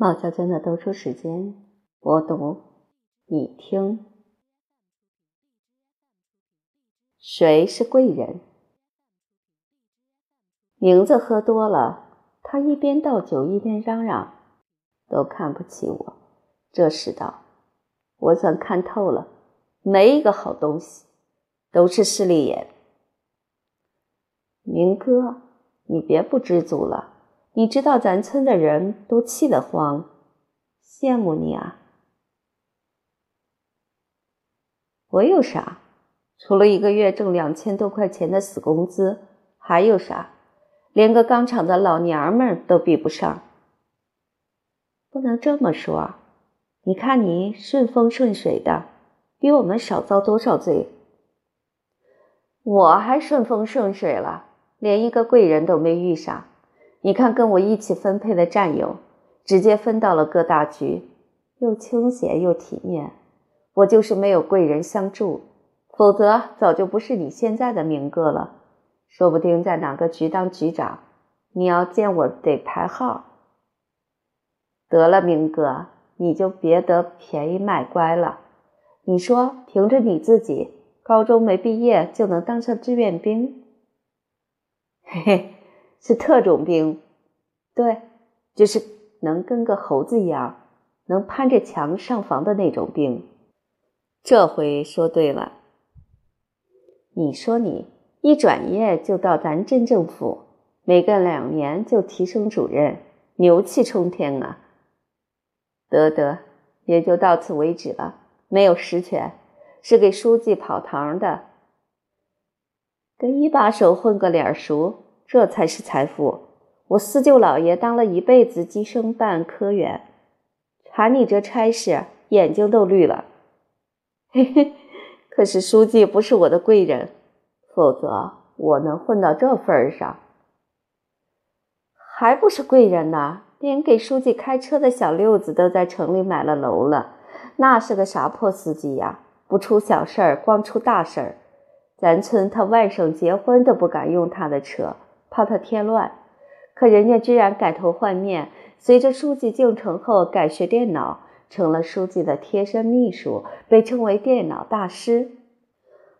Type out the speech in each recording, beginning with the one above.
冒娇娟的读书时间，我读，你听。谁是贵人？名字喝多了，他一边倒酒一边嚷嚷：“都看不起我。”这时道：“我算看透了，没一个好东西，都是势利眼。”明哥，你别不知足了。你知道咱村的人都气得慌，羡慕你啊！我有啥？除了一个月挣两千多块钱的死工资，还有啥？连个钢厂的老娘们都比不上。不能这么说，你看你顺风顺水的，比我们少遭多少罪？我还顺风顺水了，连一个贵人都没遇上。你看，跟我一起分配的战友，直接分到了各大局，又清闲又体面。我就是没有贵人相助，否则早就不是你现在的明哥了，说不定在哪个局当局长。你要见我得排号。得了，明哥，你就别得便宜卖乖了。你说，凭着你自己，高中没毕业就能当上志愿兵？嘿嘿。是特种兵，对，就是能跟个猴子一样，能攀着墙上房的那种兵。这回说对了，你说你一转业就到咱镇政府，没干两年就提升主任，牛气冲天啊！得得，也就到此为止了，没有实权，是给书记跑堂的，跟一把手混个脸熟。这才是财富。我四舅老爷当了一辈子计生办科员，查你这差事，眼睛都绿了。嘿嘿，可是书记不是我的贵人，否则我能混到这份上。还不是贵人呢？连给书记开车的小六子都在城里买了楼了，那是个啥破司机呀？不出小事儿，光出大事儿。咱村他外甥结婚都不敢用他的车。怕他添乱，可人家居然改头换面，随着书记进城后改学电脑，成了书记的贴身秘书，被称为电脑大师。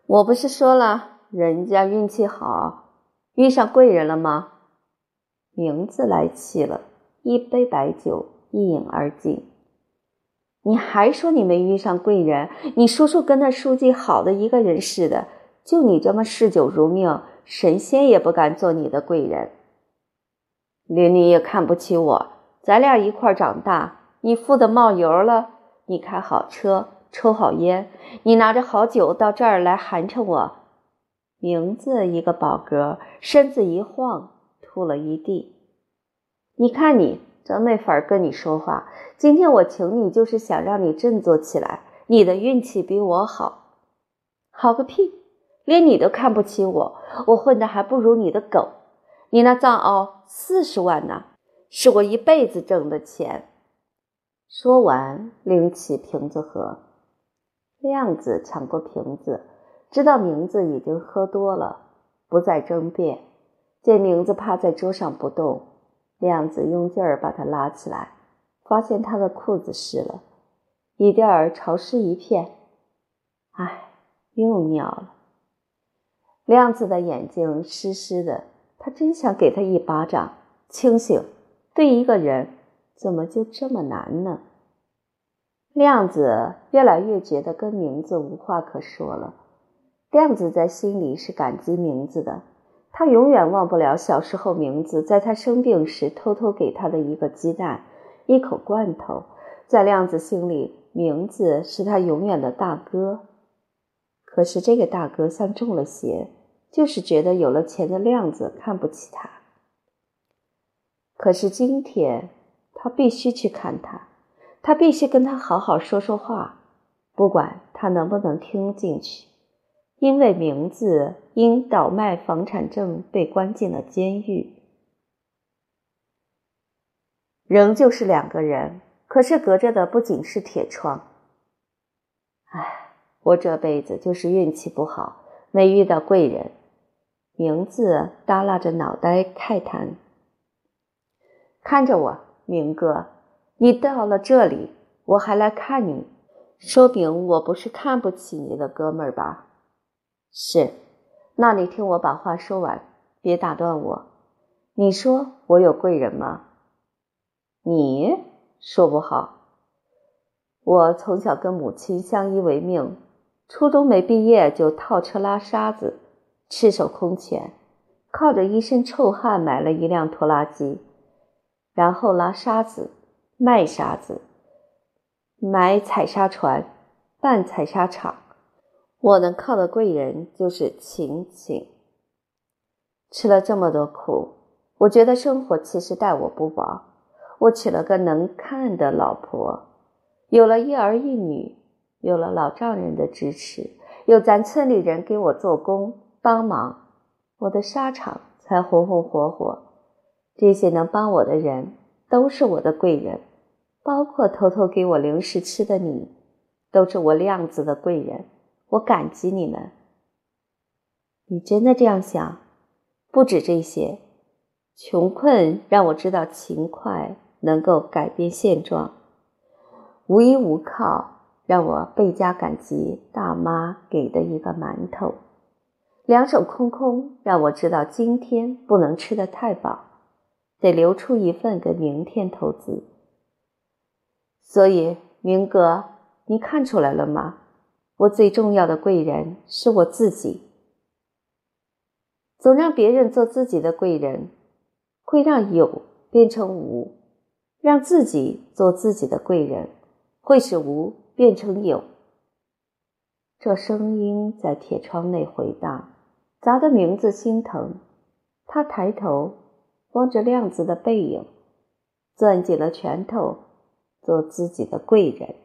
我不是说了，人家运气好，遇上贵人了吗？名字来气了，一杯白酒一饮而尽。你还说你没遇上贵人？你叔叔跟那书记好的一个人似的，就你这么嗜酒如命。神仙也不敢做你的贵人，连你也看不起我。咱俩一块长大，你富的冒油了，你开好车，抽好烟，你拿着好酒到这儿来寒碜我。名字一个饱嗝，身子一晃，吐了一地。你看你，真没法跟你说话。今天我请你，就是想让你振作起来。你的运气比我好，好个屁！连你都看不起我，我混的还不如你的狗。你那藏獒四十万呢，是我一辈子挣的钱。说完，拎起瓶子喝。亮子抢过瓶子，知道名字已经喝多了，不再争辩。见名字趴在桌上不动，亮子用劲儿把他拉起来，发现他的裤子湿了，椅垫儿潮湿一片。唉，又尿了。亮子的眼睛湿湿的，他真想给他一巴掌。清醒，对一个人怎么就这么难呢？亮子越来越觉得跟名字无话可说了。亮子在心里是感激名字的，他永远忘不了小时候名字在他生病时偷偷给他的一个鸡蛋、一口罐头。在亮子心里，名字是他永远的大哥。可是这个大哥像中了邪。就是觉得有了钱的亮子看不起他，可是今天他必须去看他，他必须跟他好好说说话，不管他能不能听进去，因为名字因倒卖房产证被关进了监狱，仍旧是两个人，可是隔着的不仅是铁窗。唉，我这辈子就是运气不好，没遇到贵人。名字耷拉着脑袋慨叹：“看着我，明哥，你到了这里，我还来看你，说明我不是看不起你的哥们儿吧？是，那你听我把话说完，别打断我。你说我有贵人吗？你说不好。我从小跟母亲相依为命，初中没毕业就套车拉沙子，赤手空拳，靠着一身臭汗买了一辆拖拉机，然后拉沙子。卖沙子，买采砂船，办采砂场。我能靠的贵人就是晴晴。吃了这么多苦，我觉得生活其实待我不薄。我娶了个能看的老婆，有了一儿一女，有了老丈人的支持，有咱村里人给我做工帮忙，我的沙场才红红火火。这些能帮我的人，都是我的贵人。包括偷偷给我零食吃的你，都是我亮子的贵人，我感激你们。你真的这样想？不止这些，穷困让我知道勤快能够改变现状；无依无靠让我倍加感激大妈给的一个馒头；两手空空让我知道今天不能吃得太饱，得留出一份给明天投资。所以，明哥，你看出来了吗？我最重要的贵人是我自己。总让别人做自己的贵人，会让有变成无；让自己做自己的贵人，会使无变成有。这声音在铁窗内回荡，砸的名字心疼。他抬头望着亮子的背影，攥紧了拳头。做自己的贵人。